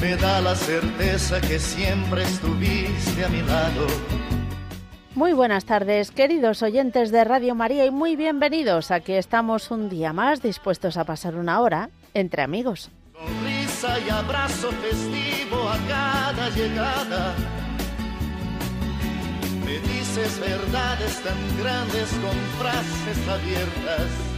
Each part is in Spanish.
me da la certeza que siempre estuviste a mi lado. Muy buenas tardes, queridos oyentes de Radio María, y muy bienvenidos. Aquí estamos un día más dispuestos a pasar una hora entre amigos. Con risa y abrazo festivo a cada llegada. Me dices verdades tan grandes con frases abiertas.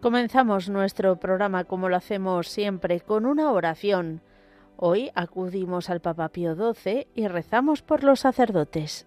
Comenzamos nuestro programa como lo hacemos siempre con una oración. Hoy acudimos al Papa Pío XII y rezamos por los sacerdotes.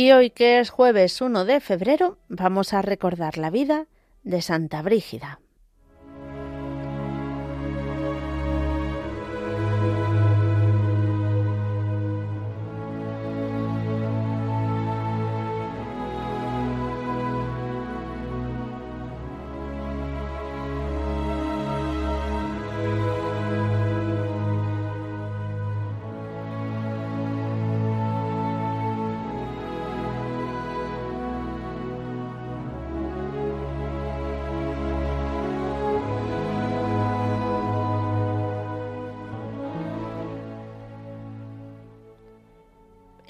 Y hoy que es jueves 1 de febrero, vamos a recordar la vida de Santa Brígida.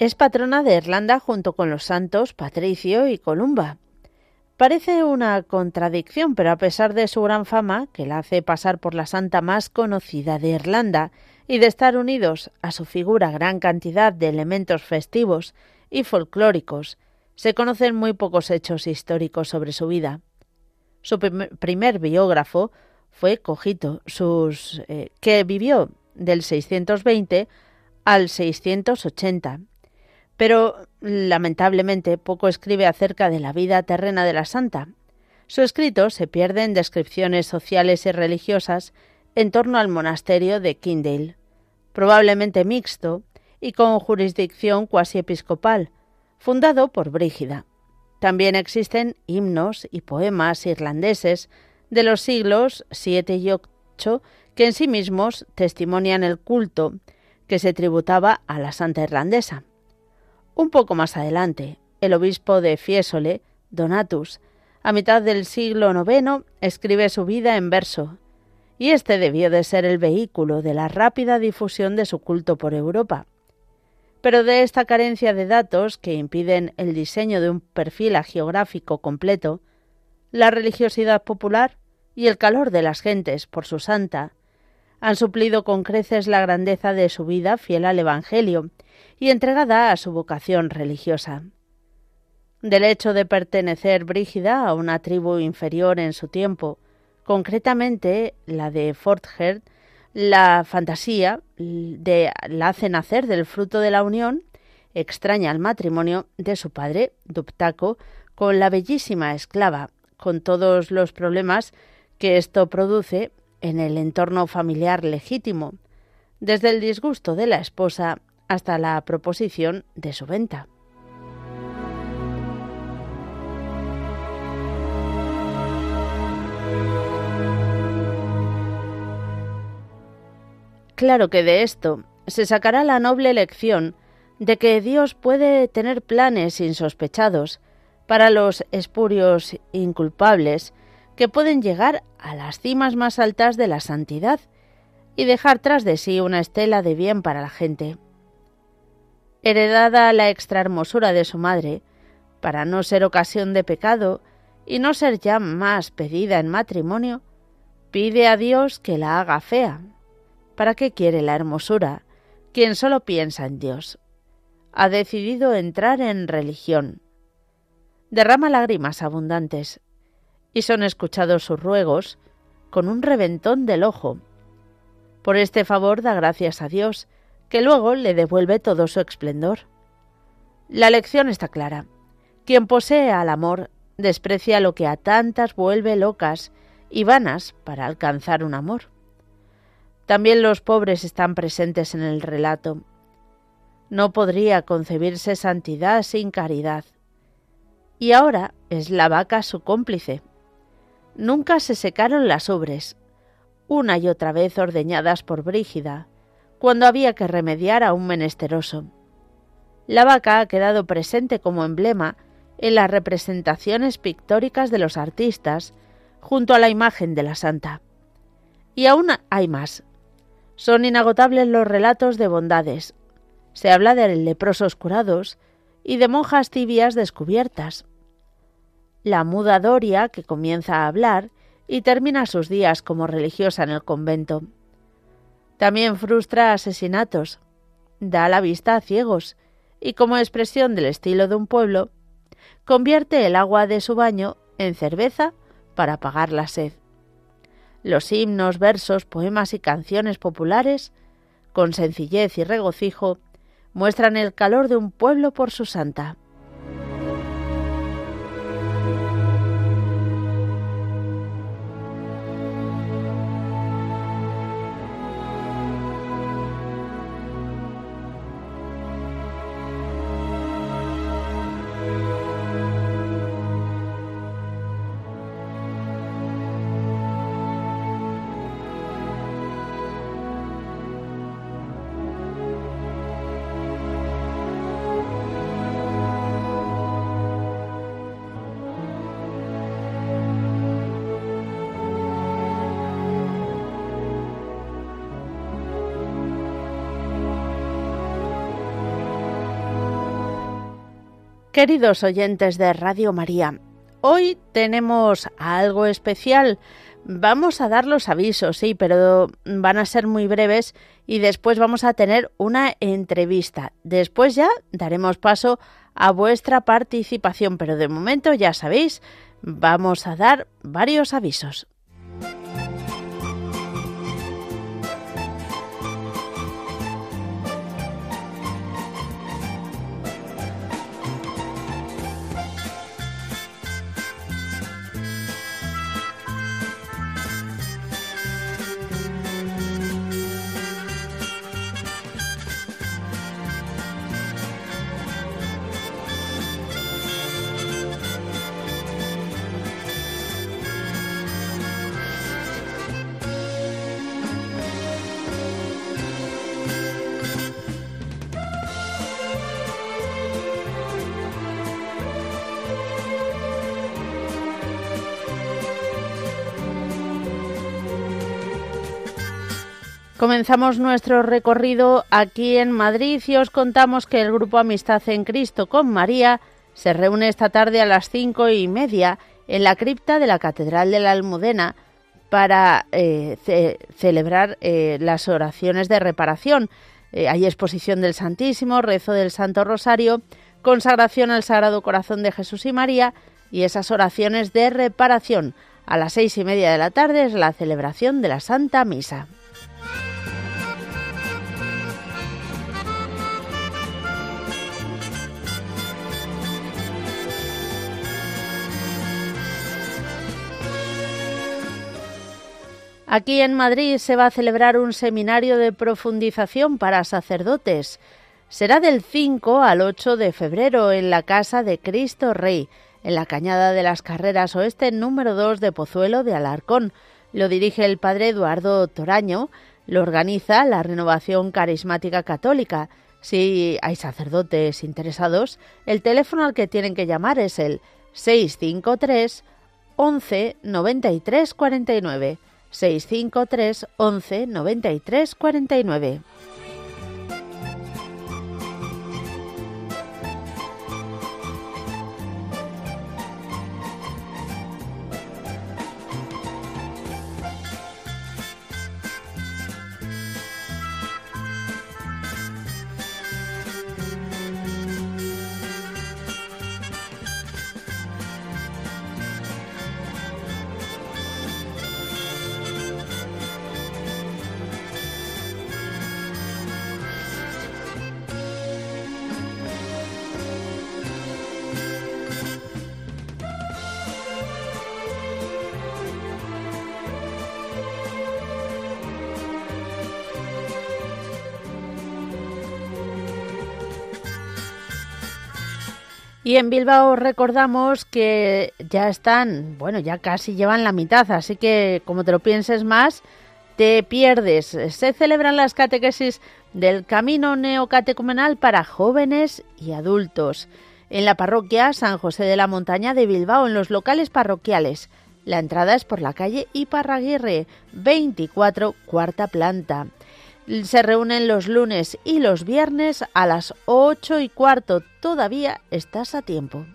Es patrona de Irlanda junto con los santos Patricio y Columba. Parece una contradicción, pero a pesar de su gran fama, que la hace pasar por la santa más conocida de Irlanda, y de estar unidos a su figura gran cantidad de elementos festivos y folclóricos, se conocen muy pocos hechos históricos sobre su vida. Su primer biógrafo fue Cogito, sus, eh, que vivió del 620 al 680 pero lamentablemente poco escribe acerca de la vida terrena de la santa. Su escrito se pierde en descripciones sociales y religiosas en torno al monasterio de Kindale, probablemente mixto y con jurisdicción cuasi episcopal, fundado por Brígida. También existen himnos y poemas irlandeses de los siglos VII y VIII que en sí mismos testimonian el culto que se tributaba a la santa irlandesa. Un poco más adelante, el obispo de Fiesole, Donatus, a mitad del siglo IX, escribe su vida en verso, y este debió de ser el vehículo de la rápida difusión de su culto por Europa. Pero de esta carencia de datos que impiden el diseño de un perfil geográfico completo, la religiosidad popular y el calor de las gentes por su santa han suplido con creces la grandeza de su vida fiel al Evangelio y entregada a su vocación religiosa. Del hecho de pertenecer Brígida a una tribu inferior en su tiempo, concretamente la de Forther, la fantasía de, la hace nacer del fruto de la unión extraña al matrimonio de su padre, Duptaco, con la bellísima esclava, con todos los problemas que esto produce en el entorno familiar legítimo, desde el disgusto de la esposa hasta la proposición de su venta. Claro que de esto se sacará la noble lección de que Dios puede tener planes insospechados para los espurios inculpables que pueden llegar a las cimas más altas de la santidad y dejar tras de sí una estela de bien para la gente heredada la extra hermosura de su madre, para no ser ocasión de pecado y no ser ya más pedida en matrimonio, pide a Dios que la haga fea. ¿Para qué quiere la hermosura quien solo piensa en Dios? Ha decidido entrar en religión. Derrama lágrimas abundantes, y son escuchados sus ruegos con un reventón del ojo. Por este favor da gracias a Dios, que luego le devuelve todo su esplendor. La lección está clara. Quien posee al amor desprecia lo que a tantas vuelve locas y vanas para alcanzar un amor. También los pobres están presentes en el relato. No podría concebirse santidad sin caridad. Y ahora es la vaca su cómplice. Nunca se secaron las ubres, una y otra vez ordeñadas por Brígida, cuando había que remediar a un menesteroso. La vaca ha quedado presente como emblema en las representaciones pictóricas de los artistas junto a la imagen de la santa. Y aún hay más. Son inagotables los relatos de bondades. Se habla de leprosos curados y de monjas tibias descubiertas. La muda Doria, que comienza a hablar y termina sus días como religiosa en el convento. También frustra asesinatos, da la vista a ciegos y como expresión del estilo de un pueblo, convierte el agua de su baño en cerveza para apagar la sed. Los himnos, versos, poemas y canciones populares, con sencillez y regocijo, muestran el calor de un pueblo por su santa. Queridos oyentes de Radio María, hoy tenemos algo especial. Vamos a dar los avisos, sí, pero van a ser muy breves y después vamos a tener una entrevista. Después ya daremos paso a vuestra participación, pero de momento ya sabéis, vamos a dar varios avisos. Comenzamos nuestro recorrido aquí en Madrid y os contamos que el grupo Amistad en Cristo con María se reúne esta tarde a las cinco y media en la cripta de la Catedral de la Almudena para eh, celebrar eh, las oraciones de reparación. Eh, hay exposición del Santísimo, rezo del Santo Rosario, consagración al Sagrado Corazón de Jesús y María y esas oraciones de reparación. A las seis y media de la tarde es la celebración de la Santa Misa. Aquí en Madrid se va a celebrar un seminario de profundización para sacerdotes. Será del 5 al 8 de febrero en la Casa de Cristo Rey, en la Cañada de las Carreras Oeste número 2 de Pozuelo de Alarcón. Lo dirige el padre Eduardo Toraño, lo organiza la Renovación Carismática Católica. Si hay sacerdotes interesados, el teléfono al que tienen que llamar es el 653 11 93 49. 653 11 93 49. Y en Bilbao recordamos que ya están, bueno, ya casi llevan la mitad, así que como te lo pienses más, te pierdes. Se celebran las catequesis del Camino Neocatecumenal para jóvenes y adultos en la parroquia San José de la Montaña de Bilbao, en los locales parroquiales. La entrada es por la calle Iparraguirre, 24, cuarta planta. Se reúnen los lunes y los viernes a las 8 y cuarto. Todavía estás a tiempo.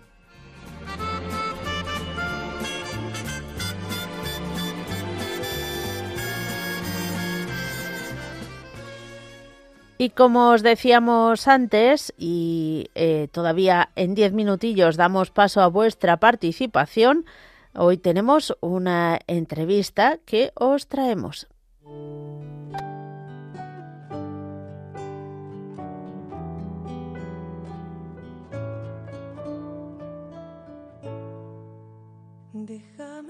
Y como os decíamos antes, y eh, todavía en 10 minutillos damos paso a vuestra participación, hoy tenemos una entrevista que os traemos.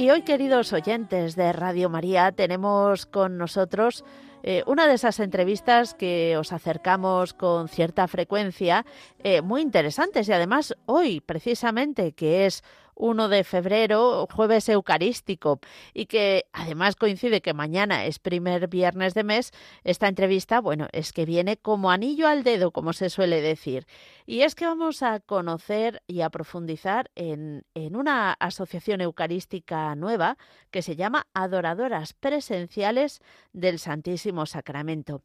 y hoy, queridos oyentes de Radio María, tenemos con nosotros eh, una de esas entrevistas que os acercamos con cierta frecuencia, eh, muy interesantes y además hoy, precisamente, que es 1 de febrero, jueves eucarístico, y que además coincide que mañana es primer viernes de mes, esta entrevista, bueno, es que viene como anillo al dedo, como se suele decir. Y es que vamos a conocer y a profundizar en, en una asociación eucarística nueva que se llama Adoradoras Presenciales del Santísimo Sacramento.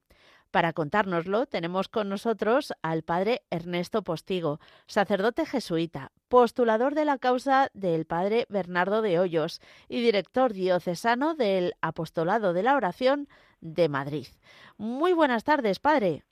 Para contárnoslo, tenemos con nosotros al padre Ernesto Postigo, sacerdote jesuita, postulador de la causa del padre Bernardo de Hoyos y director diocesano del Apostolado de la Oración de Madrid. Muy buenas tardes, padre.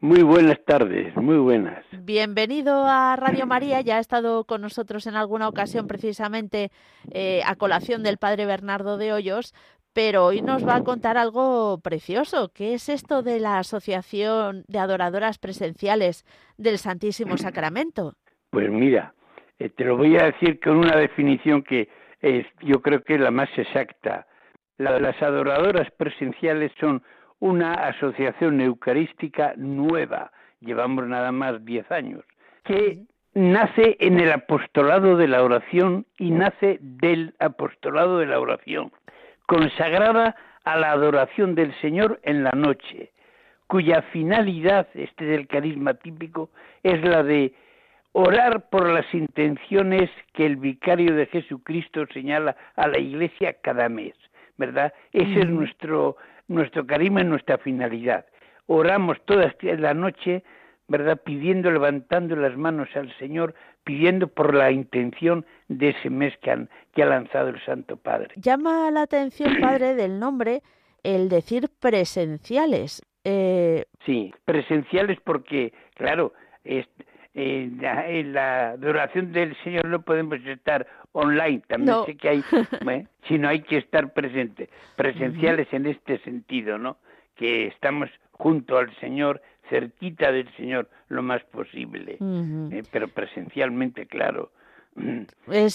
Muy buenas tardes, muy buenas. Bienvenido a Radio María, ya ha estado con nosotros en alguna ocasión precisamente eh, a colación del padre Bernardo de Hoyos, pero hoy nos va a contar algo precioso. ¿Qué es esto de la Asociación de Adoradoras Presenciales del Santísimo Sacramento? Pues mira, eh, te lo voy a decir con una definición que es, yo creo que es la más exacta. las adoradoras presenciales son una asociación eucarística nueva, llevamos nada más 10 años, que nace en el apostolado de la oración y nace del apostolado de la oración consagrada a la adoración del Señor en la noche, cuya finalidad, este del carisma típico, es la de orar por las intenciones que el vicario de Jesucristo señala a la iglesia cada mes, ¿verdad? Ese es nuestro, nuestro carisma y nuestra finalidad. Oramos toda la noche, ¿verdad? Pidiendo, levantando las manos al Señor pidiendo por la intención de ese mes que, han, que ha lanzado el Santo Padre. Llama la atención, Padre, del nombre el decir presenciales. Eh... Sí, presenciales porque, claro, eh, en la adoración del Señor no podemos estar online, también sé que hay, ¿eh? sino hay que estar presente, presenciales en este sentido, ¿no? Que estamos junto al Señor cerquita del Señor lo más posible, eh, pero presencialmente, claro.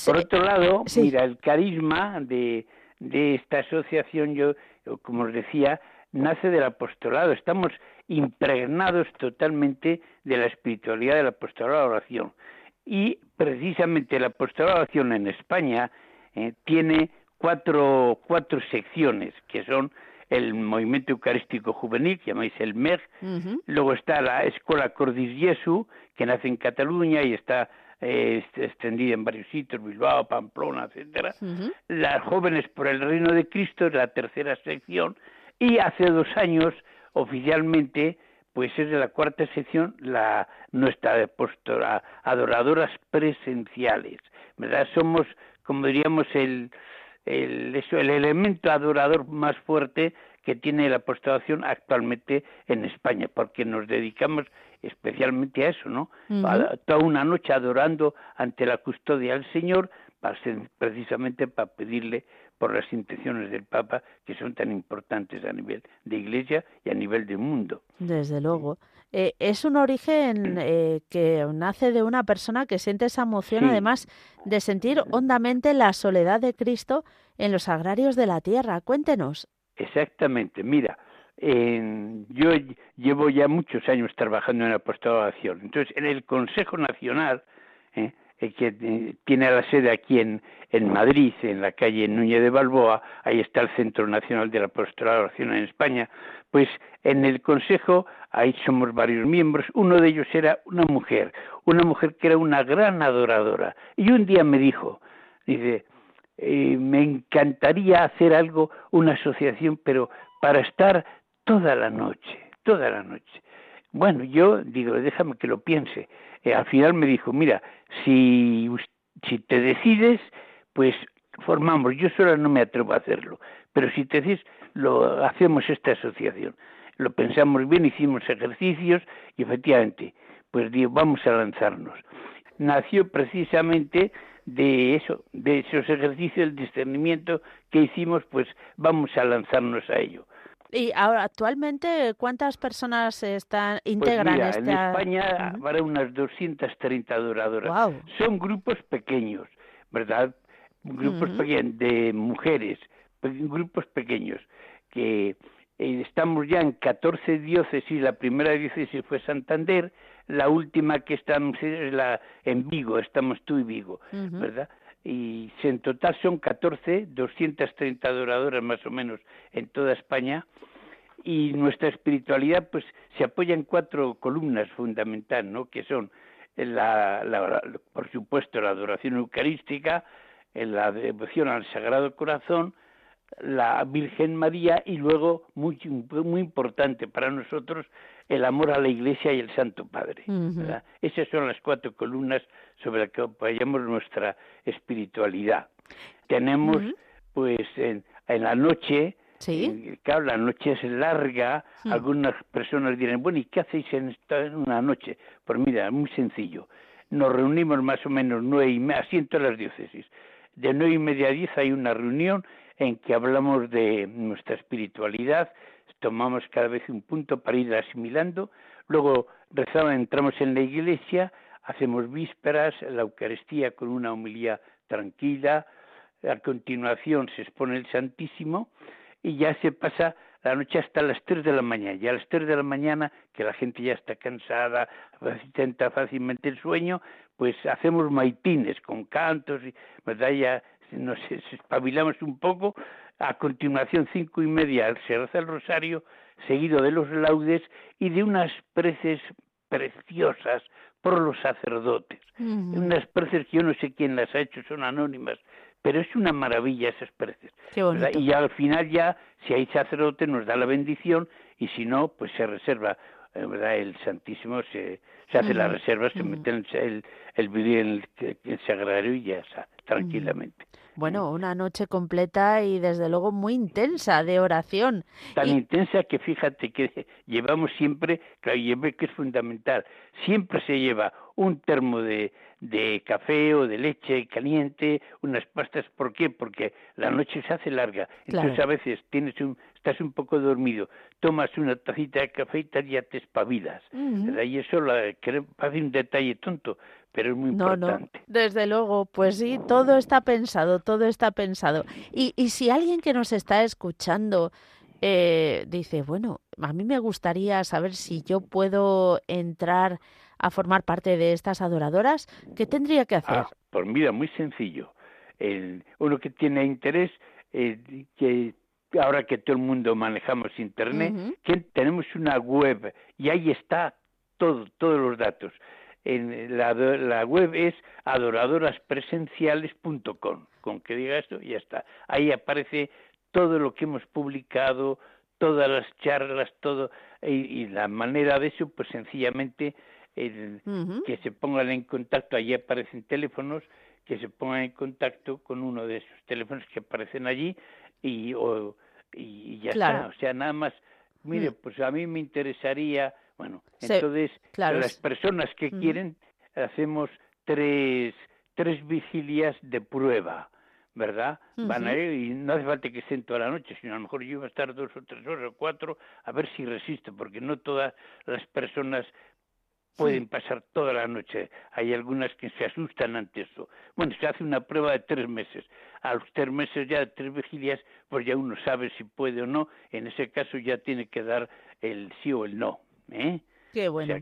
Por otro lado, mira, el carisma de, de esta asociación, yo, como os decía, nace del apostolado. Estamos impregnados totalmente de la espiritualidad del apostolado de la oración. Y precisamente el apostolado de la oración en España eh, tiene cuatro, cuatro secciones, que son el movimiento eucarístico juvenil, que llamáis el MEG, luego está la Escuela Cordis Jesu, que nace en Cataluña y está eh, extendida en varios sitios, Bilbao, Pamplona, etcétera. Las jóvenes por el reino de Cristo es la tercera sección y hace dos años oficialmente pues es de la cuarta sección la nuestra postura adoradoras presenciales, ¿verdad? Somos como diríamos el el, eso, el elemento adorador más fuerte que tiene la apostolación actualmente en España, porque nos dedicamos especialmente a eso, ¿no? toda una noche adorando ante la custodia del Señor, para precisamente para pedirle por las intenciones del Papa, que son tan importantes a nivel de Iglesia y a nivel de mundo. Desde luego. Eh, es un origen eh, que nace de una persona que siente esa emoción, además de sentir hondamente la soledad de Cristo en los agrarios de la tierra. Cuéntenos. Exactamente. Mira, yo llevo ya muchos años trabajando en apostolación. Entonces, en el Consejo Nacional, eh, que tiene la sede aquí en, en Madrid, en la calle Núñez de Balboa, ahí está el Centro Nacional de la Apostolación en España, pues en el Consejo ahí somos varios miembros, uno de ellos era una mujer, una mujer que era una gran adoradora, y un día me dijo, dice, eh, me encantaría hacer algo, una asociación, pero para estar toda la noche, toda la noche. Bueno, yo digo, déjame que lo piense. Eh, al final me dijo, mira, si, si te decides, pues formamos, yo sola no me atrevo a hacerlo, pero si te decides, lo hacemos esta asociación. Lo pensamos bien, hicimos ejercicios y efectivamente, pues digo, vamos a lanzarnos. Nació precisamente de eso, de esos ejercicios, el discernimiento que hicimos, pues vamos a lanzarnos a ello. Y ahora, actualmente, ¿cuántas personas están pues integran pues En España habrá unas 230 adoradoras. Son grupos pequeños, ¿verdad? Grupos pequeños de mujeres, grupos pequeños que eh, estamos ya en 14 diócesis, la primera diócesis fue Santander, la última que estamos es la en Vigo, estamos tú y Vigo, ¿verdad? Y en total son 14, 230 adoradoras más o menos en toda España y nuestra espiritualidad pues se apoya en cuatro columnas fundamentales, ¿no? Que son la, por supuesto la adoración eucarística, la devoción al Sagrado Corazón, la Virgen María y luego muy muy importante para nosotros el amor a la Iglesia y el Santo Padre. Esas son las cuatro columnas sobre las que apoyamos nuestra espiritualidad. Tenemos, pues, en, la noche, ¿Sí? claro, la noche es larga, hmm. algunas personas dirán, bueno, ¿y qué hacéis en, esta, en una noche? Pues mira, muy sencillo. Nos reunimos más o menos nueve y media, así en todas las diócesis. De nueve y media a diez hay una reunión en que hablamos de nuestra espiritualidad, tomamos cada vez un punto para ir asimilando, luego rezamos, entramos en la iglesia, hacemos vísperas, la Eucaristía con una homilía tranquila, a continuación se expone el Santísimo y ya se pasa la noche hasta las 3 de la mañana. Y a las 3 de la mañana, que la gente ya está cansada, intenta fácilmente el sueño, pues hacemos maitines con cantos, y, ¿verdad? Nos espabilamos un poco a continuación, cinco y media, se reza el rosario, seguido de los laudes y de unas preces preciosas por los sacerdotes. Unas preces que yo no sé quién las ha hecho, son anónimas, pero es una maravilla esas preces. Y al final ya, si hay sacerdote, nos da la bendición y si no, pues se reserva, eh, ¿verdad? El Santísimo se, se hace la reserva, se mete el, el, el, en el, sagrario y ya está, tranquilamente. Bueno, una noche completa y desde luego muy intensa de oración. Tan intensa que fíjate que llevamos siempre, claro, que es fundamental, siempre se lleva un termo de, de café o de leche caliente, unas pastas, ¿por qué? Porque la noche se hace larga, entonces a veces tienes un, estás un poco dormido, tomas una tacita de café y ya te espabilas. Y eso la, parece un detalle tonto, pero es muy importante. No, desde luego, pues sí, todo está pensado, todo está pensado. Y, y si alguien que nos está escuchando eh, dice, bueno, a mí me gustaría saber si yo puedo entrar a formar parte de estas adoradoras, ¿qué tendría que hacer? Ah, pues mira, muy sencillo. El, uno que tiene interés, eh, que ahora que todo el mundo manejamos internet, que tenemos una web y ahí está todo, todos los datos en la, la web es adoradoraspresenciales.com. Con que diga esto, ya está. Ahí aparece todo lo que hemos publicado, todas las charlas, todo, y, la manera de eso, pues sencillamente que se pongan en contacto, allí aparecen teléfonos, que se pongan en contacto con uno de esos teléfonos que aparecen allí y, y ya está. O sea, nada más, mire, mm. pues a mí me interesaría bueno, entonces las personas que quieren hacemos tres, tres vigilias de prueba, ¿verdad? Van a ir y no hace falta que estén toda la noche, sino a lo mejor yo voy a estar dos o tres horas o cuatro a ver si resisto, porque no todas las personas pueden pasar toda la noche. Hay algunas que se asustan ante eso. Bueno, se hace una prueba de tres meses. A los tres meses ya de tres vigilias, pues ya uno sabe si puede o no. En ese caso ya tiene que dar el sí o el no. ¿Eh? Qué bueno.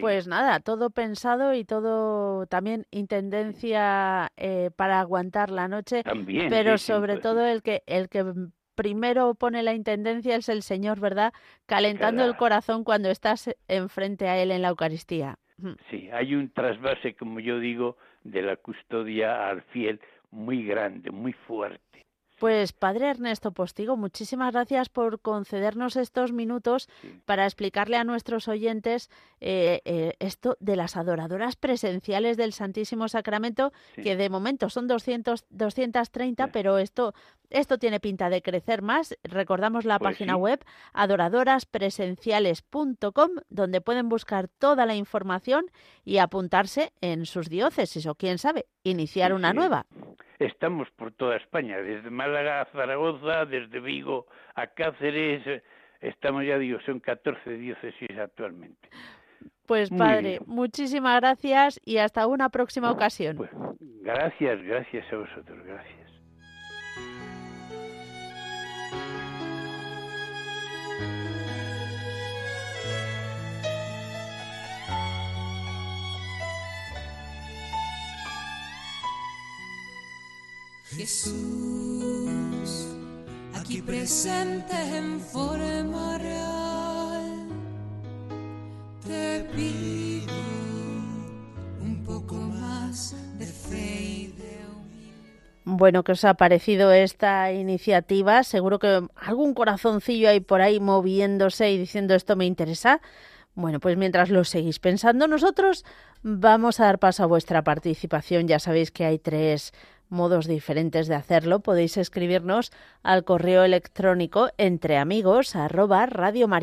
Pues nada, todo pensado y todo también intendencia eh, para aguantar la noche. También. Pero sobre todo el que el que primero pone la intendencia es el Señor, ¿verdad? Calentando el corazón cuando estás enfrente a Él en la Eucaristía. Sí, hay un trasvase, como yo digo, de la custodia al fiel muy grande, muy fuerte. Pues padre Ernesto Postigo, muchísimas gracias por concedernos estos minutos para explicarle a nuestros oyentes eh, eh, esto de las adoradoras presenciales del Santísimo Sacramento, que de momento son 200, 230, pero esto, esto tiene pinta de crecer más. Recordamos la pues página web adoradoraspresenciales.com, donde pueden buscar toda la información y apuntarse en sus diócesis o quién sabe, iniciar una nueva estamos por toda España, desde Málaga a Zaragoza, desde Vigo a Cáceres, estamos ya digo, son 14 diócesis actualmente. Pues padre, muchísimas gracias y hasta una próxima ocasión. Pues, gracias, gracias a vosotros, gracias. Jesús, aquí presente en forma real, te pido un poco más de fe y de Bueno, ¿qué os ha parecido esta iniciativa? Seguro que algún corazoncillo hay por ahí moviéndose y diciendo esto me interesa. Bueno, pues mientras lo seguís pensando, nosotros vamos a dar paso a vuestra participación. Ya sabéis que hay tres modos diferentes de hacerlo. Podéis escribirnos al correo electrónico entreamigos arroba arroba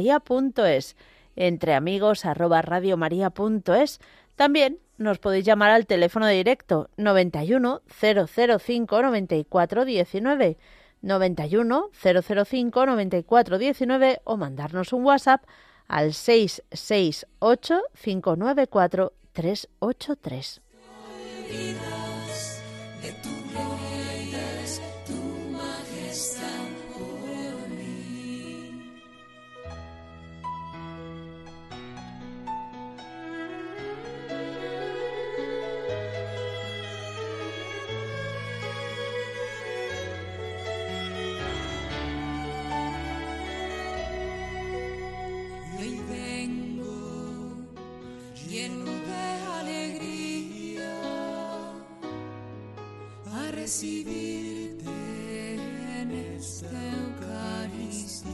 También nos podéis llamar al teléfono directo 91 005 94 19 91 005 94 19 o mandarnos un WhatsApp al 668 594 383. Recibirte en esta Eucaristía.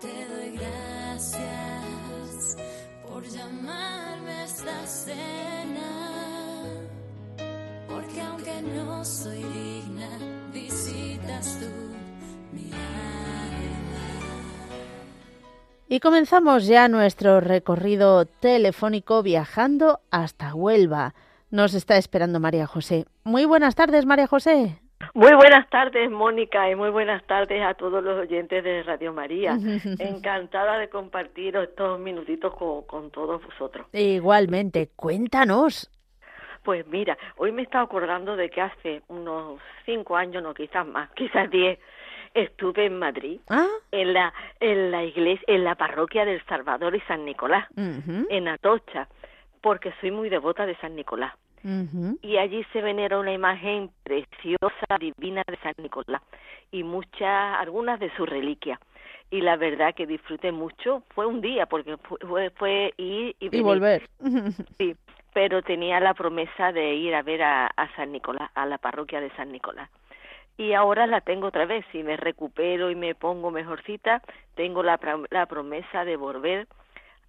Te doy gracias por llamarme a esta cena, porque aunque no soy digna, visitas tú mi alma. Y comenzamos ya nuestro recorrido telefónico viajando hasta Huelva. Nos está esperando María José. Muy buenas tardes, María José. Muy buenas tardes, Mónica, y muy buenas tardes a todos los oyentes de Radio María. Encantada de compartir estos minutitos con, con todos vosotros. Igualmente, cuéntanos. Pues mira, hoy me estaba acordando de que hace unos cinco años, no quizás más, quizás diez, estuve en Madrid, Ah, en la en la iglesia, en la parroquia del Salvador y San Nicolás, en Atocha, porque soy muy devota de San Nicolás. y allí se venera una imagen preciosa, divina de San Nicolás y muchas, algunas de sus reliquias. Y la verdad que disfruté mucho, fue un día porque fue, fue, ir y, Y volver. sí, pero tenía la promesa de ir a ver a, a San Nicolás, a la parroquia de San Nicolás. Y ahora la tengo otra vez, si me recupero y me pongo mejorcita, tengo la, la promesa de volver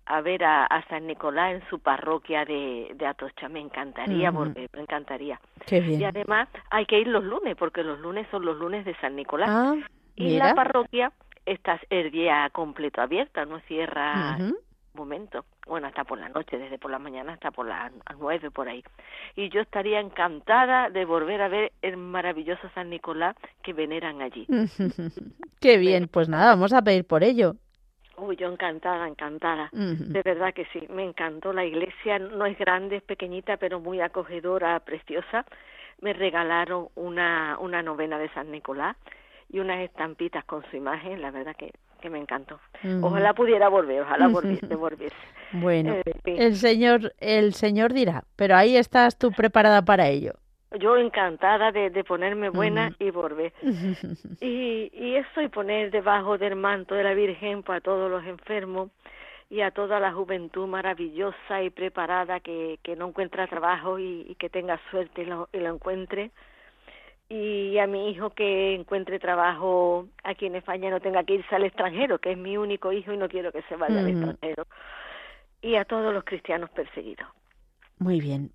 a ver a, a San Nicolás en su parroquia de, de Atocha. Me encantaría Ujú. volver, me encantaría. Qué Y bien. además hay que ir los lunes, porque los lunes son los lunes de San Nicolás. Ah, y mira. la parroquia está el día completo abierta, no cierra momento. Bueno, hasta por la noche, desde por la mañana hasta por las nueve, por ahí. Y yo estaría encantada de volver a ver el maravilloso San Nicolás que veneran allí. Qué bien, pues nada, vamos a pedir por ello. Uy, yo encantada, encantada. De verdad que sí, me encantó la iglesia, no es grande, es pequeñita, pero muy acogedora, preciosa. Me regalaron una, una novena de San Nicolás y unas estampitas con su imagen, la verdad que, que me encantó. Ojalá pudiera volver, ojalá volviese, volviese. Bueno, Eh, sí. el señor, el señor dirá, pero ahí estás tú preparada para ello. Yo encantada de, de ponerme buena y volver. Y, y eso y poner debajo del manto de la Virgen para todos los enfermos y a toda la juventud maravillosa y preparada que, que no encuentra trabajo y, y que tenga suerte y lo, y lo encuentre. Y a mi hijo que encuentre trabajo aquí en España no tenga que irse al extranjero, que es mi único hijo y no quiero que se vaya al extranjero. Y a todos los cristianos perseguidos Muy bien.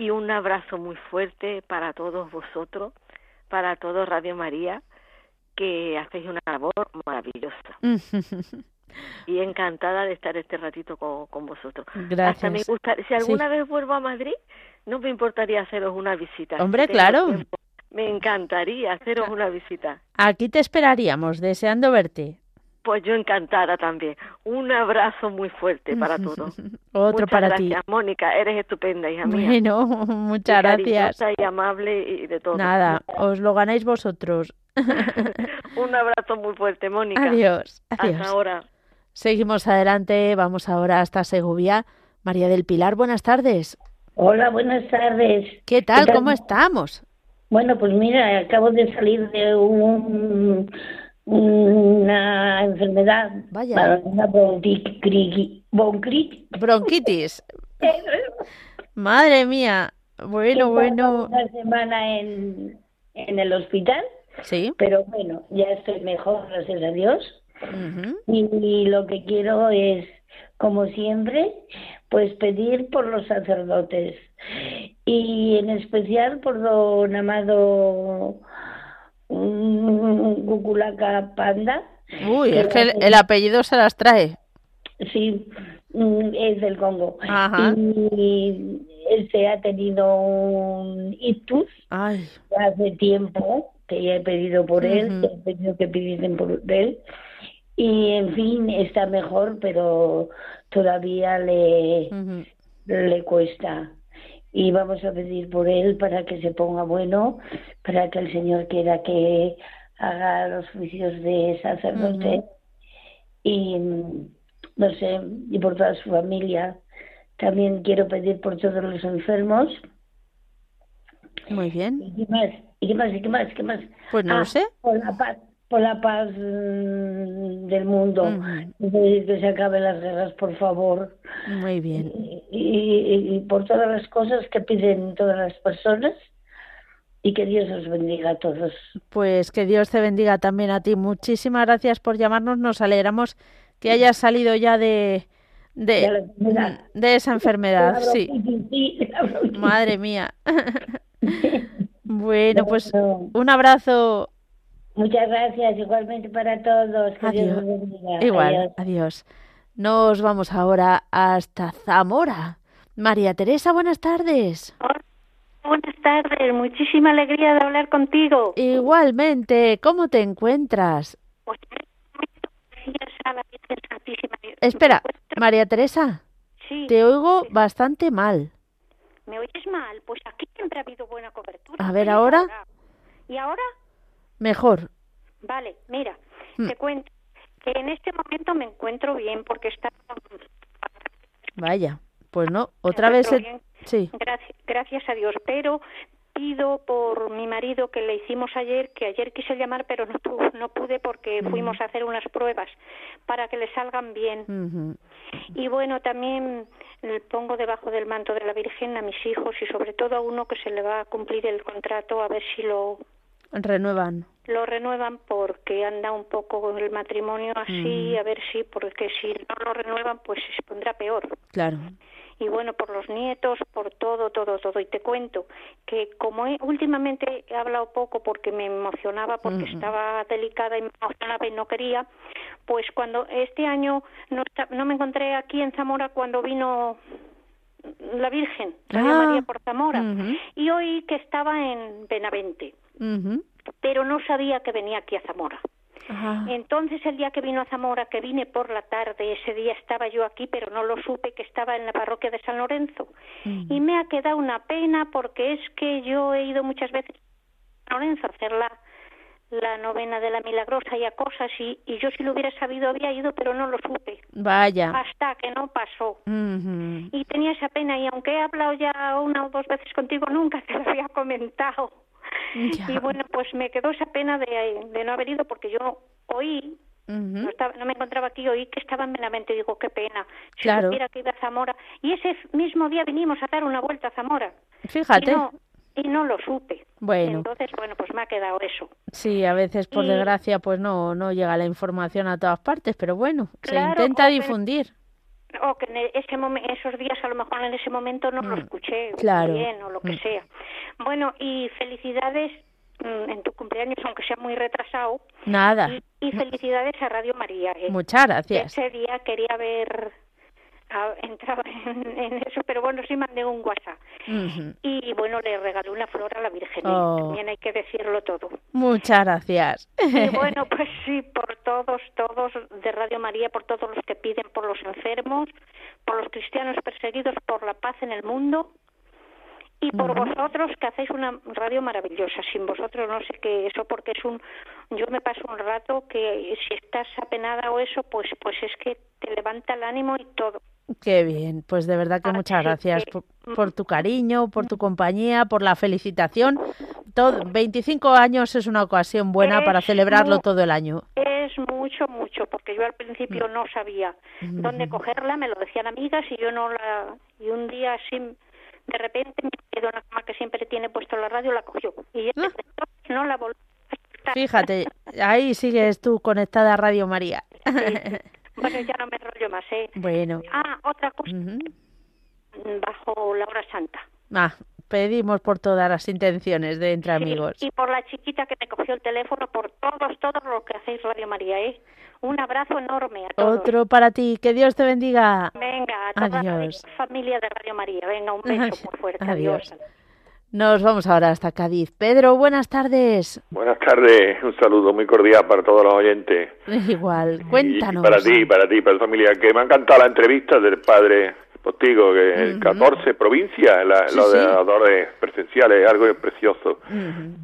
Y un abrazo muy fuerte para todos vosotros, para todo Radio María, que hacéis una labor maravillosa. Y encantada de estar este ratito con, con vosotros. Hasta me Gracias. gusta, si alguna vez vuelvo a Madrid, no me importaría haceros una visita. si Hombre, claro. tiempo. Me encantaría haceros una visita. Aquí te esperaríamos, deseando verte. Pues yo encantada también. Un abrazo muy fuerte para todos. Otro Muchas para gracias, Mónica. Eres estupenda, hija ti. mía. Bueno, muchas Y gracias. y amable y de todo. Nada, os lo ganáis vosotros. Un abrazo muy fuerte, Mónica. Adiós, Hasta ahora. Seguimos adelante, vamos ahora hasta Segovia. María del Pilar, buenas tardes. Hola, buenas tardes. ¿Qué tal? ¿Cómo estamos? Bueno, pues mira, acabo de salir de un, una enfermedad. Vaya. Una bronquitis. Bronquitis. Madre mía. Bueno, bueno. Una semana en, en el hospital. Sí. Pero bueno, ya estoy mejor, gracias a Dios. y, lo que quiero es, como siempre, pues pedir por los sacerdotes y en especial por don amado Cuculaca Panda. Uy, es que el, apellido se las trae. Sí, mm, es del Congo. Y este ha tenido un ictus hace tiempo que ya he pedido por él, que he pedido que pidiesen por él. Y en fin, está mejor, pero todavía le, le cuesta. Y vamos a pedir por él para que se ponga bueno, para que el Señor quiera que haga los juicios de sacerdote. Y no sé, y por toda su familia. También quiero pedir por todos los enfermos. Muy bien. ¿Y qué más? ¿Y qué más? ¿Y qué más? ¿Qué más? Pues no lo ah, sé. Por la paz, por la paz mm, del mundo. que se acaben las guerras, por favor. Muy bien. Y, y, por todas las cosas que piden todas las personas. Y que Dios os bendiga a todos. Pues que Dios te bendiga también a ti. Muchísimas gracias por llamarnos. Nos alegramos que hayas salido ya de, de, de esa enfermedad. Sí. Madre mía. Bueno, pues un abrazo. Muchas gracias, igualmente para todos. adiós. Igual, adiós. Nos vamos ahora hasta Zamora. María Teresa, buenas tardes. Buenas tardes, muchísima alegría de hablar contigo. Igualmente, ¿cómo te encuentras? Pues, Espera, María Teresa. Sí. Te oigo bastante mal. ¿Me oyes mal? Pues aquí siempre ha habido buena cobertura. A ver, ¿ahora? ¿Y ahora? Mejor. Vale, mira, mm. te cuento que en este momento me encuentro bien porque está... Vaya, pues no, otra vez... Sí. Gracias, gracias a Dios, pero pido por mi marido que le hicimos ayer, que ayer quise llamar pero no, no pude porque fuimos a hacer unas pruebas para que le salgan bien. Y bueno, también le pongo debajo del manto de la Virgen a mis hijos y sobre todo a uno que se le va a cumplir el contrato a ver si lo renuevan. Lo renuevan porque anda un poco el matrimonio así, a ver si, porque si no lo renuevan pues se pondrá peor. Claro y bueno, por los nietos, por todo, todo, todo. Y te cuento que como últimamente he hablado poco porque me emocionaba, porque estaba delicada y me emocionaba y no quería, pues cuando este año no, no me encontré aquí en Zamora cuando vino la Virgen, la ah. María por Zamora, y oí que estaba en Benavente, pero no sabía que venía aquí a Zamora. Entonces el día que vino a Zamora, que vine por la tarde, ese día estaba yo aquí, pero no lo supe que estaba en la parroquia de San Lorenzo. Mm. Y me ha quedado una pena porque es que yo he ido muchas veces a San Lorenzo a hacer la, la novena de la milagrosa y a cosas y, y, yo si lo hubiera sabido había ido pero no lo supe. Vaya. Hasta que no pasó. Y tenía esa pena y aunque he hablado ya una o dos veces contigo nunca te lo había comentado y bueno, pues me quedó esa pena de, de no haber ido porque yo oí no, estaba, no, me encontraba aquí, oí que estaba en la mente, digo, qué pena, si claro. supiera que iba a Zamora. Y ese mismo día vinimos a dar una vuelta a Zamora. Fíjate. Y no, lo supe. Bueno. Entonces, bueno, pues me ha quedado eso. Sí, a veces, por desgracia, pues no, no llega la información a todas partes, pero bueno, se intenta difundir o que en e, ese esos días a lo mejor en ese momento no lo mm, escuché bien o lo que mm. sea. Bueno, y felicidades mm, en tu cumpleaños, aunque sea muy retrasado. Nada. Y, felicidades a Radio María. ¿eh? Muchas gracias. Ese día quería ver entraba en, eso, pero bueno, sí mandé un WhatsApp. Y bueno, le regalé una flor a la Virgen, oh. también hay que decirlo todo. Muchas gracias. Y bueno, pues sí, por todos, todos de Radio María, por todos los que piden por los enfermos, por los cristianos perseguidos, por la paz en el mundo. Y por vosotros que hacéis una radio maravillosa. Sin vosotros no sé qué eso porque es un yo me paso un rato que si estás apenada o eso pues pues es que te levanta el ánimo y todo. Qué bien, pues de verdad que muchas gracias por, tu cariño, por tu compañía, por la felicitación. Todo, 25 años es una ocasión buena para celebrarlo todo el año. Es mucho, mucho, porque yo al principio no sabía dónde cogerla, me lo decían amigas y yo no la... Y un día así, de repente, me quedó una cama que siempre tiene puesto la radio, la cogió. Y ya ah. no la volví Fíjate, ahí sigues tú conectada a Radio María. Bueno, ya no me rollo más, ¿eh? Bueno. Ah, otra cosa. Bajo la hora santa. Ah, pedimos por todas las intenciones de entre amigos. Y por la chiquita que me cogió el teléfono, por todos, todos los que hacéis Radio María, ¿eh? Un abrazo enorme a todos. Otro para ti, que Dios te bendiga. Venga, a toda Adiós. la familia de Radio María, venga, un beso muy fuerte. Adiós. Nos vamos ahora hasta Cádiz. Pedro, buenas tardes. Buenas tardes, un saludo muy cordial para todos los oyentes. Igual, cuéntanos. para ti, para ti, para la familia, que me ha encantado la entrevista del padre Postigo, que el 14 provincia, la, los de presenciales, algo precioso.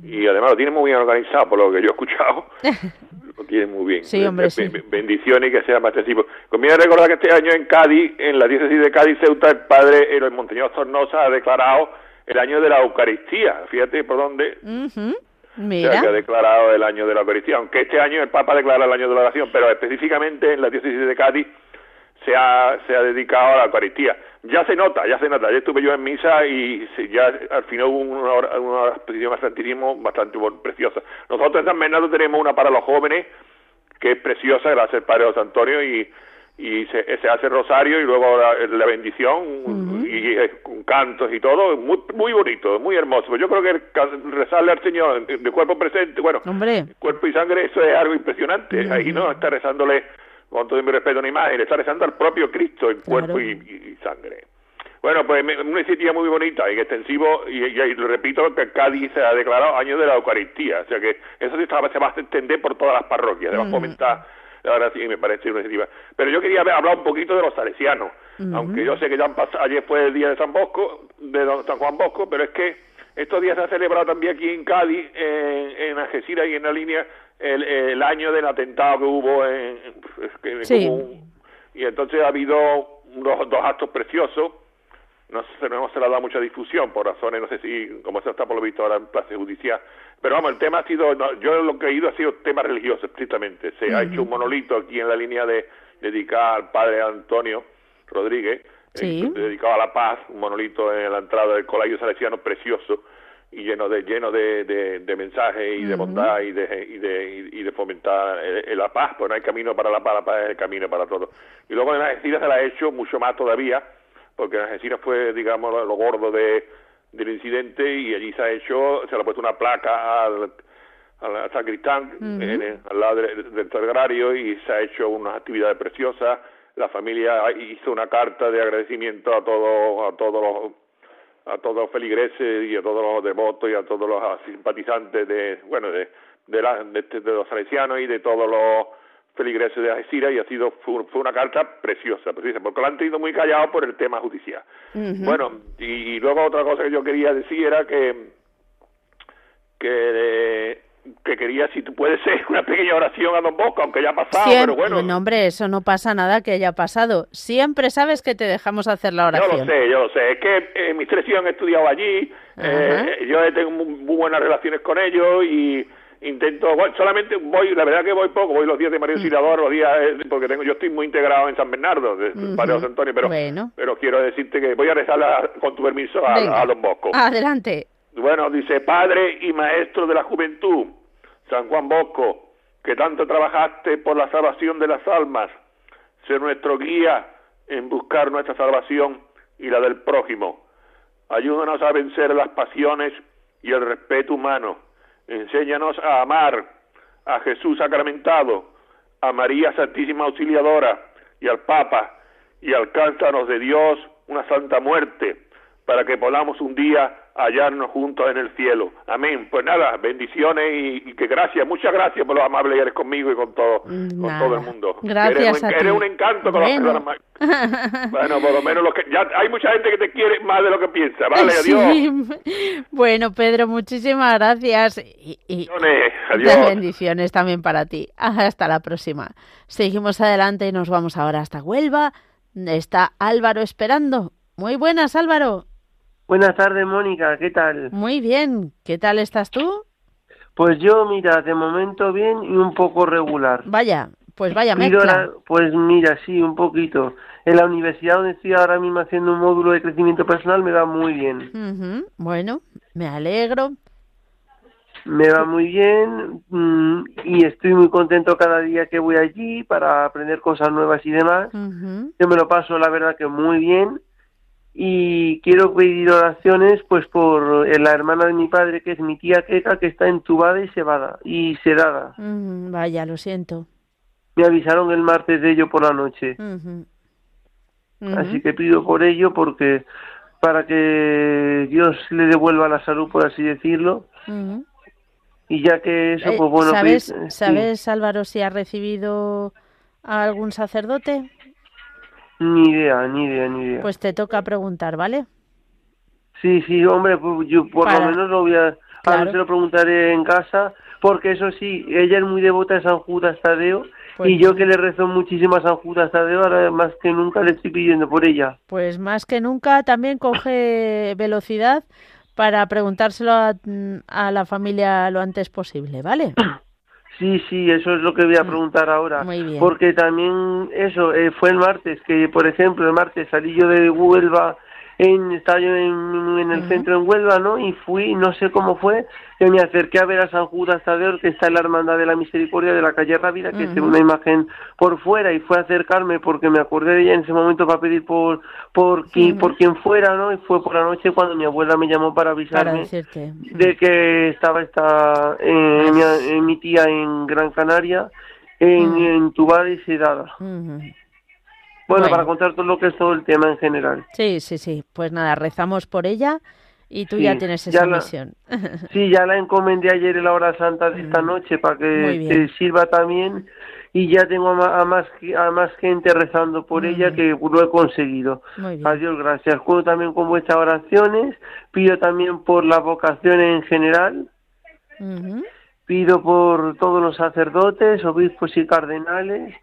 Y además lo tiene muy bien organizado, por lo que yo he escuchado. lo tiene muy bien. Sí, hombre, sí. Bendiciones y que sea más extensivo. Conviene recordar que este año en Cádiz, en la diócesis de Cádiz, Ceuta, el padre, el Monseñor Zornosa ha declarado el año de la Eucaristía. Fíjate por dónde. Mira. Se ha declarado el año de la Eucaristía, aunque este año el Papa declara el año de la oración, pero específicamente en la diócesis de Cádiz se ha, se ha dedicado a la Eucaristía. Ya se nota, ya se nota. Ya estuve yo en misa y ya al final hubo una, una exposición al Santísimo bastante preciosa. Nosotros en San Bernardo tenemos una para los jóvenes que es preciosa, gracias al Padre José Antonio y y se, se, hace rosario y luego la, bendición y, con cantos y todo, muy, muy bonito, muy hermoso. Yo creo que rezarle al Señor de cuerpo presente, bueno, cuerpo y sangre, eso es algo impresionante. Ahí no está rezándole, con todo mi respeto, una imagen, está rezando al propio Cristo en cuerpo y, sangre. Bueno, pues una iniciativa muy bonita y extensivo, y, y, repito, que Cádiz se ha declarado año de la Eucaristía, o sea que eso se, se va a extender por todas las parroquias, se va a ahora sí me parece una iniciativa. Pero yo quería hablar un poquito de los salesianos, aunque yo sé que ya han pasado, ayer fue el día de San Bosco, de San Juan Bosco, pero es que estos días se ha celebrado también aquí en Cádiz, en, en Algeciras y en la línea, el, año del atentado que hubo en... y entonces ha habido unos, dos actos preciosos, no se, no ha dado mucha difusión por razones, no sé si, como se está por lo visto ahora en plaza judicial, pero vamos, el tema ha sido, yo lo que he ido ha sido tema religioso, estrictamente. Se ha hecho un monolito aquí en la línea de dedicada al padre Antonio Rodríguez, eh, dedicado a la paz, un monolito en la entrada del Colegio Salesiano precioso y lleno de lleno de, de, mensajes y de bondad y de, y de, y de fomentar eh, la paz, pues no hay camino para la paz, la paz es el camino para todos. Y luego en Algeciras se la ha hecho mucho más todavía, porque en Algeciras fue, digamos, lo gordo de del incidente y allí se ha hecho, se le ha puesto una placa al, al sacristán al lado del, sagrario y se ha hecho unas actividades preciosas. La familia hizo una carta de agradecimiento a todos a todos los a todos los feligreses y a todos los devotos y a todos los simpatizantes de bueno de de, la, de, de los salesianos y de todos los feligreses de Algeciras y ha sido fue, una carta preciosa, preciosa, porque lo han tenido muy callado por el tema judicial. Bueno, y, luego otra cosa que yo quería decir era que que que quería, si tú puedes ser, una pequeña oración a Don Bosco, aunque haya pasado, pero bueno. No, hombre, eso no pasa nada que haya pasado. Siempre sabes que te dejamos hacer la oración. Yo lo sé, yo lo sé. Es que eh, mis tres hijos han estudiado allí, eh, yo tengo muy buenas relaciones con ellos y intento solamente voy la verdad que voy poco voy los días de María Auxiliador los días eh, porque tengo yo estoy muy integrado en San Bernardo de Padre Antonio pero pero quiero decirte que voy a rezar con tu permiso a, Don Bosco. Adelante. Bueno dice Padre y Maestro de la Juventud San Juan Bosco que tanto trabajaste por la salvación de las almas ser nuestro guía en buscar nuestra salvación y la del prójimo. Ayúdanos a vencer las pasiones y el respeto humano Enséñanos a amar a Jesús sacramentado, a María Santísima Auxiliadora y al Papa, y alcánzanos de Dios una santa muerte, para que podamos un día hallarnos juntos en el cielo. Amén. Pues nada, bendiciones y, que gracias, muchas gracias por lo amable que eres conmigo y con todo, con todo el mundo. Gracias eres, un, encanto con bueno. las personas bueno, por lo menos lo que, ya hay mucha gente que te quiere más de lo que piensa. Vale, adiós. Bueno, Pedro, muchísimas gracias y, y adiós. bendiciones también para ti. Hasta la próxima. Seguimos adelante y nos vamos ahora hasta Huelva Está Álvaro esperando. Muy buenas, Álvaro. Buenas tardes, Mónica. ¿Qué tal? Muy bien. ¿Qué tal estás tú? Pues yo, mira, de momento bien y un poco regular. Vaya, pues vaya mezcla. pues mira, sí, un poquito. En la universidad donde estoy ahora mismo haciendo un módulo de crecimiento personal me va muy bien. Bueno, me alegro. Me va muy bien mm, y estoy muy contento cada día que voy allí para aprender cosas nuevas y demás. Yo me lo paso, la verdad, que muy bien y quiero pedir oraciones pues por la hermana de mi padre que es mi tía Queca que está entubada y cebada y sedada. Vaya lo siento. Me avisaron el martes de ello por la noche. Así que pido por ello porque para que Dios le devuelva la salud por así decirlo. Y ya que eso eh, pues bueno sabes sabes Álvaro si ha recibido a algún sacerdote ni idea, ni idea, ni idea. Pues te toca preguntar, ¿vale? Sí, sí, hombre, pues yo por lo menos lo voy a... Claro. se lo preguntaré en casa, porque eso sí, ella es muy devota de San Judas Tadeo, pues y yo que le rezo muchísimo a San Judas Tadeo, ahora más que nunca le estoy pidiendo por ella. Pues más que nunca también coge velocidad para preguntárselo a, a la familia lo antes posible, ¿vale? Sí, sí, eso es lo que voy a mm. preguntar ahora. Porque también eso, eh, fue el martes, que por ejemplo el martes salí yo de Huelva en, estaba yo en, el centro en Huelva, ¿no? Y fui, no sé cómo fue, que me acerqué a ver a San Judas Tadeo, que está en la Hermandad de la Misericordia de la calle Rápida, que es una imagen por fuera, y fue a acercarme porque me acordé de ella en ese momento para pedir por por, por quien fuera, ¿no? Y fue por la noche cuando mi abuela me llamó para avisarme de que estaba esta, eh, mi, tía en Gran Canaria, en, entubada y sedada. Bueno, para contar todo lo que es todo el tema en general. Sí, sí, sí. Pues nada, rezamos por ella y tú ya tienes esa misión. sí, ya la encomendé ayer en la hora santa de esta noche para que te sirva también y ya tengo a más, a más gente rezando por ella que lo he conseguido. Adiós, gracias. Juego también con vuestras oraciones, pido también por la vocación en general. Pido por todos los sacerdotes, obispos y cardenales,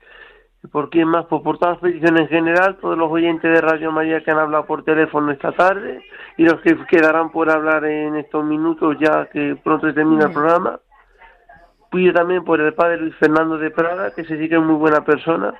por quién más, pues por todas las peticiones en general, todos los oyentes de Radio María que han hablado por teléfono esta tarde y los que quedarán por hablar en estos minutos ya que pronto termina el programa. Pido también por el padre Luis Fernando de Prada, que se sigue muy buena persona,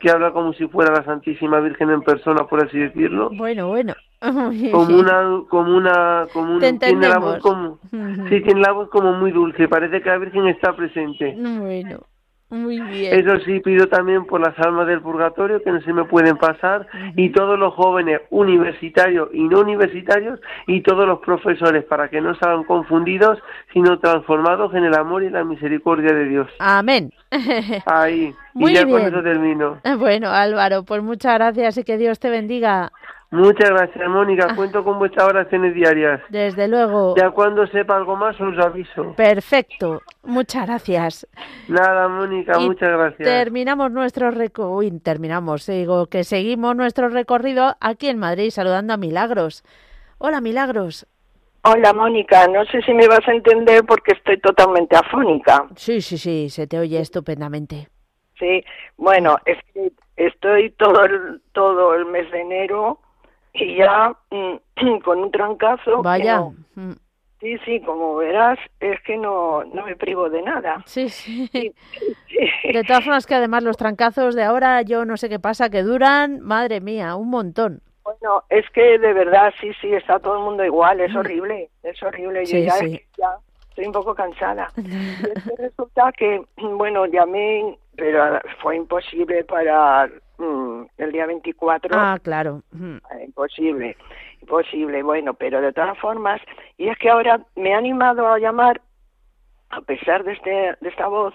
que habla como si fuera la Santísima Virgen en persona, por así decirlo. Bueno, bueno. como una, como una, como tiene la voz como, sí, tiene la voz como muy dulce, parece que la Virgen está presente. Bueno. Muy bien. Eso sí, pido también por las almas del purgatorio que no se me pueden pasar y todos los jóvenes universitarios y no universitarios y todos los profesores para que no salgan confundidos, sino transformados en el amor y la misericordia de Dios. Amén. Ahí. y ya con eso termino. Bueno, Álvaro, pues muchas gracias y que Dios te bendiga. Muchas gracias, Mónica. Ah. Cuento con vuestras oraciones diarias. Desde luego. Ya cuando sepa algo más os aviso. Perfecto. Muchas gracias. Nada, Mónica, muchas gracias. Terminamos nuestro recorrido. terminamos, digo que seguimos nuestro recorrido aquí en Madrid saludando a Milagros. Hola, Milagros. Hola, Mónica. No sé si me vas a entender porque estoy totalmente afónica. Sí, sí, sí, se te oye estupendamente. Sí, bueno, es que estoy todo todo el mes de enero y ya mm, con un trancazo. Vaya. Mm. sí, sí, como verás, es que no, no me privo de nada. Sí, sí. De todas formas, que además los trancazos de ahora, yo no sé qué pasa, que duran, madre mía, un montón. Bueno, es que de verdad, sí, sí, está todo el mundo igual, es mm. horrible, es horrible. Yo ya, ya estoy un poco cansada. Y es que resulta que, bueno, llamé, pero fue imposible para Mm, el día 24. Ah, claro. Ah, imposible, imposible. Bueno, pero de todas formas, y es que ahora me ha animado a llamar a pesar de, este, de esta voz,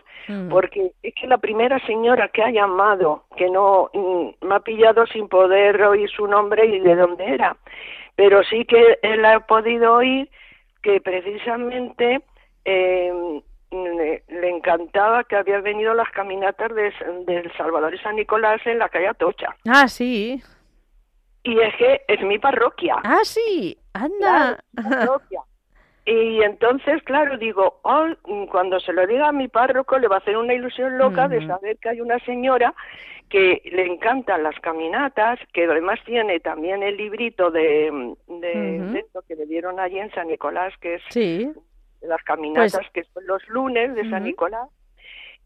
porque es que la primera señora que ha llamado, que no mm, me ha pillado sin poder oír su nombre y de dónde era, pero sí que él ha podido oír que precisamente eh, le, encantaba que había venido las caminatas de, del Salvador y San Nicolás en la calle Atocha. Ah, sí. Y es que es mi parroquia. Ah, sí, anda. Y entonces, claro, digo, oh, cuando se lo diga a mi párroco, le va a hacer una ilusión loca de saber que hay una señora que le encantan las caminatas, que además tiene también el librito de, de, esto que le dieron allí en San Nicolás, que es las caminatas, pues que son los lunes de San Nicolás.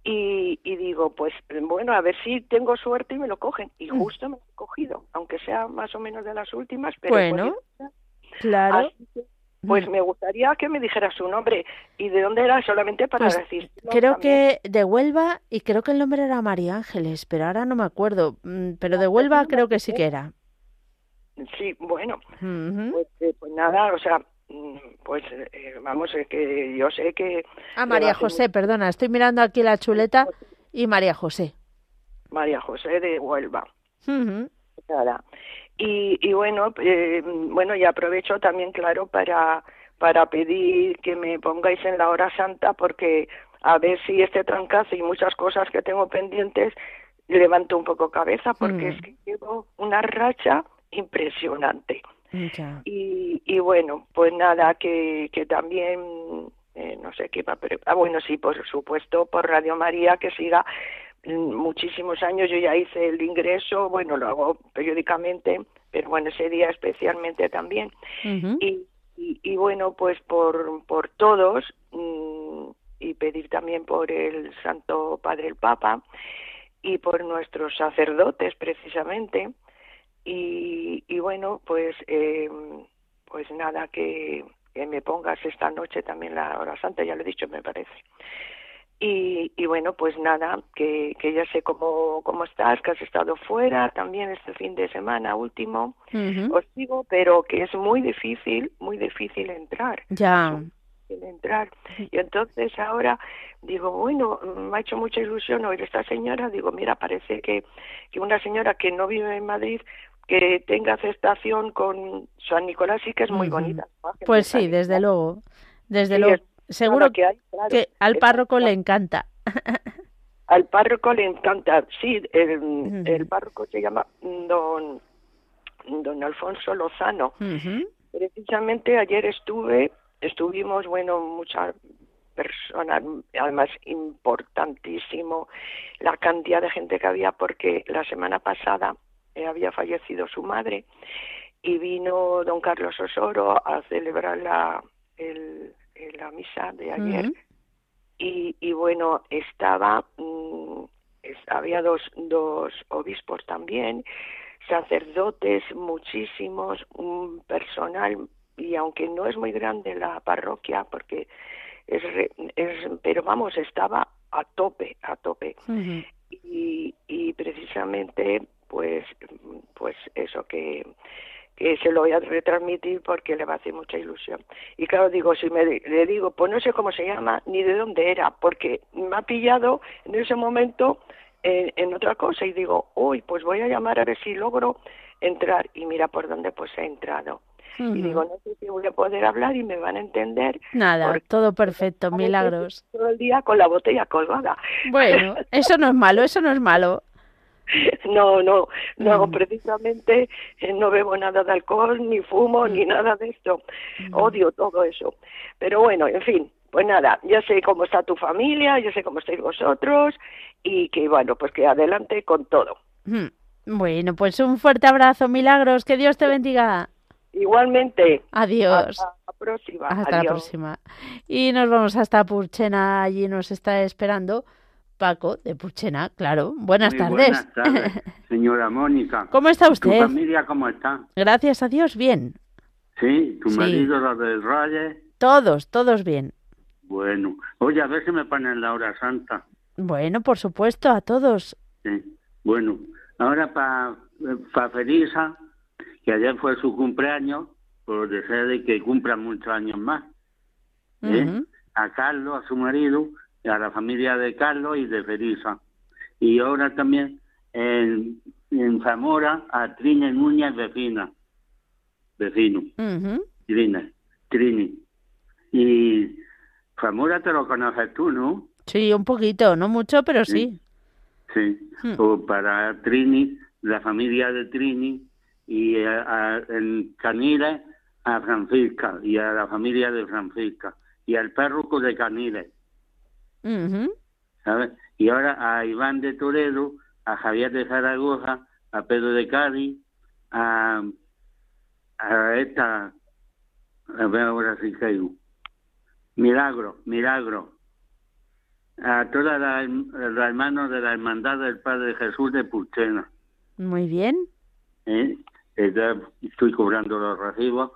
Y, y, digo, pues bueno, a ver si tengo suerte y me lo cogen. Y mm. justo me he cogido, aunque sea más o menos de las últimas, pero bueno, claro. Pues me gustaría que me dijera su nombre y de dónde era solamente para pues decir. Creo que de Huelva y creo que el nombre era María Ángeles, pero ahora no me acuerdo. Mm, pero de Huelva creo que sí que era. Sí, bueno, pues, eh, pues, nada, o sea, mm, pues eh, vamos, es que yo sé que... Ah, María José, perdona, estoy mirando aquí la chuleta y María José. María José de Huelva. Nada. Y, y bueno, eh, bueno, y aprovecho también, claro, para, para pedir que me pongáis en la hora santa porque a ver si este trancazo y muchas cosas que tengo pendientes levanto un poco cabeza porque es mm. que llevo una racha impresionante. Y, y bueno, pues nada, que, que también eh, no sé qué va, pero, ah, bueno, sí, por supuesto, por Radio María, que siga muchísimos años yo ya hice el ingreso, bueno, lo hago periódicamente, pero bueno, ese día especialmente también. y, y, bueno, pues por, por todos mm, y pedir también por el Santo Padre el Papa y por nuestros sacerdotes precisamente. Y, y bueno, pues, eh, pues nada, que, que me pongas esta noche también la hora santa, ya lo he dicho, me parece. Y, y, bueno, pues nada, que, que ya sé cómo, cómo estás, que has estado fuera también este fin de semana último, os digo, pero que es muy difícil, muy difícil entrar. Ya. entrar. Y entonces ahora digo, bueno, me ha hecho mucha ilusión oír esta señora, digo, mira, parece que, que una señora que no vive en Madrid, que tenga aceptación con San Nicolás sí que es muy bonita. Pues sí, desde luego, desde luego Seguro que, al párroco le encanta. Al párroco le encanta, sí, el, párroco se llama don, don Alfonso Lozano. Precisamente ayer estuve, estuvimos, bueno, muchas personas, además importantísimo la cantidad de gente que había porque la semana pasada eh, había fallecido su madre y vino don Carlos Osoro a celebrar la, el, en la misa de ayer. Y, y bueno estaba mm, había dos dos obispos también sacerdotes muchísimos un personal y aunque no es muy grande la parroquia porque es, es pero vamos estaba a tope a tope. Y, y precisamente pues pues eso que que se lo voy a retransmitir porque le va a hacer mucha ilusión. Y claro, digo, si me le digo, pues no sé cómo se llama ni de dónde era, porque me ha pillado en ese momento en, otra cosa y digo, uy, pues voy a llamar a ver si logro entrar y mira por dónde pues he entrado. Y digo, no sé si voy a poder hablar y me van a entender. Nada, todo perfecto, milagros. Todo el día con la botella colgada. Bueno, eso no es malo, eso no es malo. No, no, no, mm. precisamente eh, no bebo nada de alcohol, ni fumo, ni mm. nada de esto. Mm. Odio todo eso. Pero bueno, en fin, pues nada, ya sé cómo está tu familia, ya sé cómo estáis vosotros y que bueno, pues que adelante con todo. Bueno, pues un fuerte abrazo, Milagros, que Dios te bendiga. Igualmente. Adiós. Hasta la próxima. Hasta la próxima. Y nos vamos hasta Purchena, allí nos está esperando Paco de Puchena, claro. Buenas tardes. Buenas tardes, señora Mónica. ¿Cómo está usted? ¿Tu familia cómo está? Gracias a Dios, bien. Sí, tu marido, los del Raye. Todos, todos bien. Bueno, oye, a ver si me ponen la hora santa. Bueno, por supuesto, a todos. Sí. Bueno, ahora para pa Felisa, que ayer fue su cumpleaños, por deseo de que cumpla muchos años más. ¿eh? A Carlos, a su marido, a la familia de Carlos y de Felisa. Y ahora también en, en Zamora a Trini Núñez vecina, vecino, Trini, Trini. Y Zamora te lo conoces tú, ¿no? Sí, un poquito, no mucho, pero sí. Sí, hmm. o para Trini, la familia de Trini, y en Caniles a Francisca, y a la familia de Francisca, y al párroco de Caniles. ¿Sabes? Y ahora a Iván de Toledo, a Javier de Zaragoza, a Pedro de Cádiz, a, a esta, a ver ahora si caigo, Milagro, Milagro, a todas las hermanos de la Hermandad del Padre Jesús de Puchena. Muy bien. ¿Eh? Estoy cobrando los recibos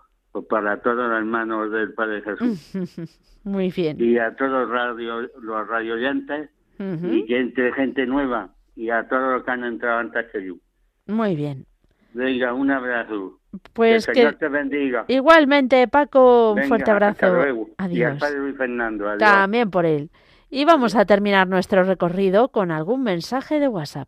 para todos los hermanos del Padre Jesús. Muy bien. Y a todos los radio, los radioyentes y gente, gente nueva y a todos los que han entrado antes que yo. Muy bien. Venga, un abrazo. Pues que, que te bendiga. Igualmente, Paco, un fuerte abrazo. Adiós. Y al padre Luis Fernando. Adiós. También por él. Y vamos a terminar nuestro recorrido con algún mensaje de WhatsApp.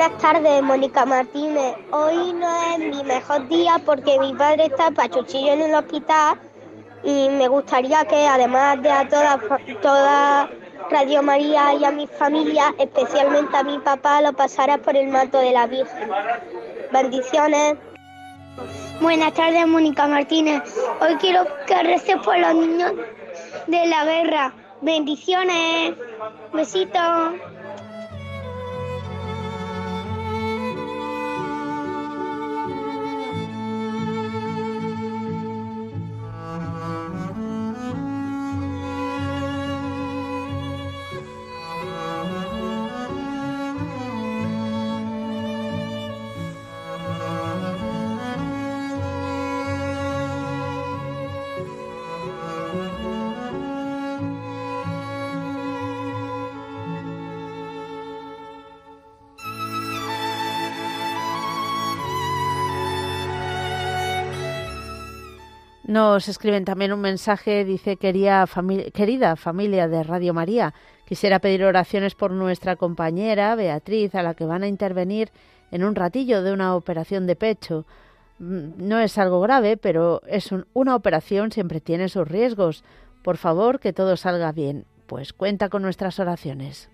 Buenas tardes, Mónica Martínez. Hoy no es mi mejor día porque mi padre está pachuchillo en el hospital y me gustaría que además de a toda, toda Radio María y a mi familia, especialmente a mi papá, lo pasara por el manto de la Virgen. Bendiciones. Buenas tardes, Mónica Martínez. Hoy quiero que reces por los niños de la guerra. Bendiciones. Besitos. Nos escriben también un mensaje, dice, querida familia de Radio María, quisiera pedir oraciones por nuestra compañera Beatriz, a la que van a intervenir en un ratillo de una operación de pecho. Mm, no es algo grave, pero es una operación, siempre tiene sus riesgos. Por favor, que todo salga bien. Pues cuenta con nuestras oraciones.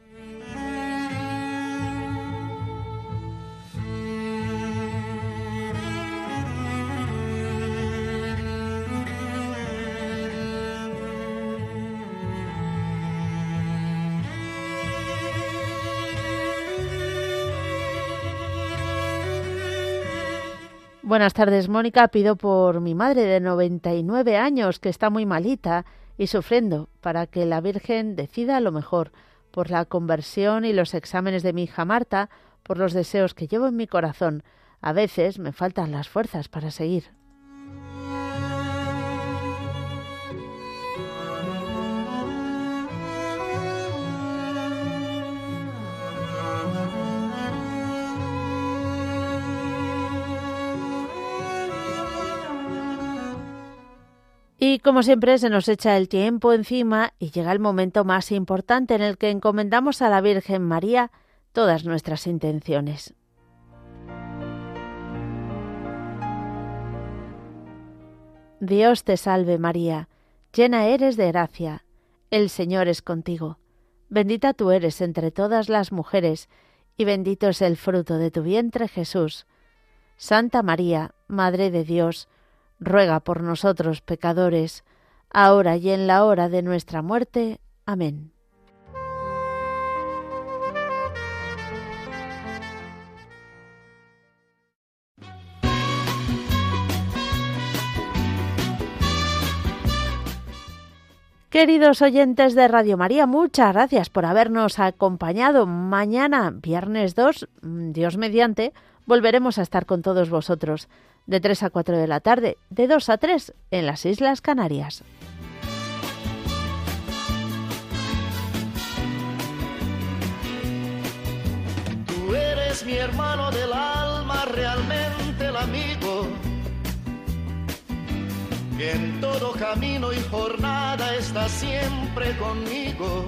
Buenas tardes, Mónica. Pido por mi madre de 99 años, que está muy malita y sufriendo, para que la Virgen decida lo mejor, por la conversión y los exámenes de mi hija Marta, por los deseos que llevo en mi corazón. A veces me faltan las fuerzas para seguir. Y como siempre se nos echa el tiempo encima y llega el momento más importante en el que encomendamos a la Virgen María todas nuestras intenciones. Dios te salve María, llena eres de gracia, el Señor es contigo, bendita tú eres entre todas las mujeres, y bendito es el fruto de tu vientre Jesús. Santa María, Madre de Dios, ruega por nosotros pecadores, ahora y en la hora de nuestra muerte. Amén. Queridos oyentes de Radio María, muchas gracias por habernos acompañado. Mañana, viernes 2, Dios mediante, volveremos a estar con todos vosotros de 3 a 4 de la tarde, de 2 a 3 en las Islas Canarias. Tú eres mi hermano del alma, realmente el amigo, que en todo camino y jornada está siempre conmigo